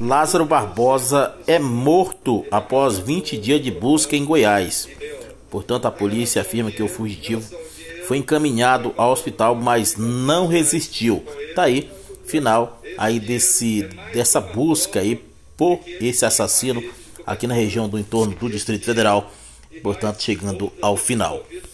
Lázaro Barbosa é morto após 20 dias de busca em Goiás. Portanto, a polícia afirma que o fugitivo foi encaminhado ao hospital, mas não resistiu. Tá aí, final aí desse dessa busca aí por esse assassino aqui na região do entorno do Distrito Federal, portanto, chegando ao final.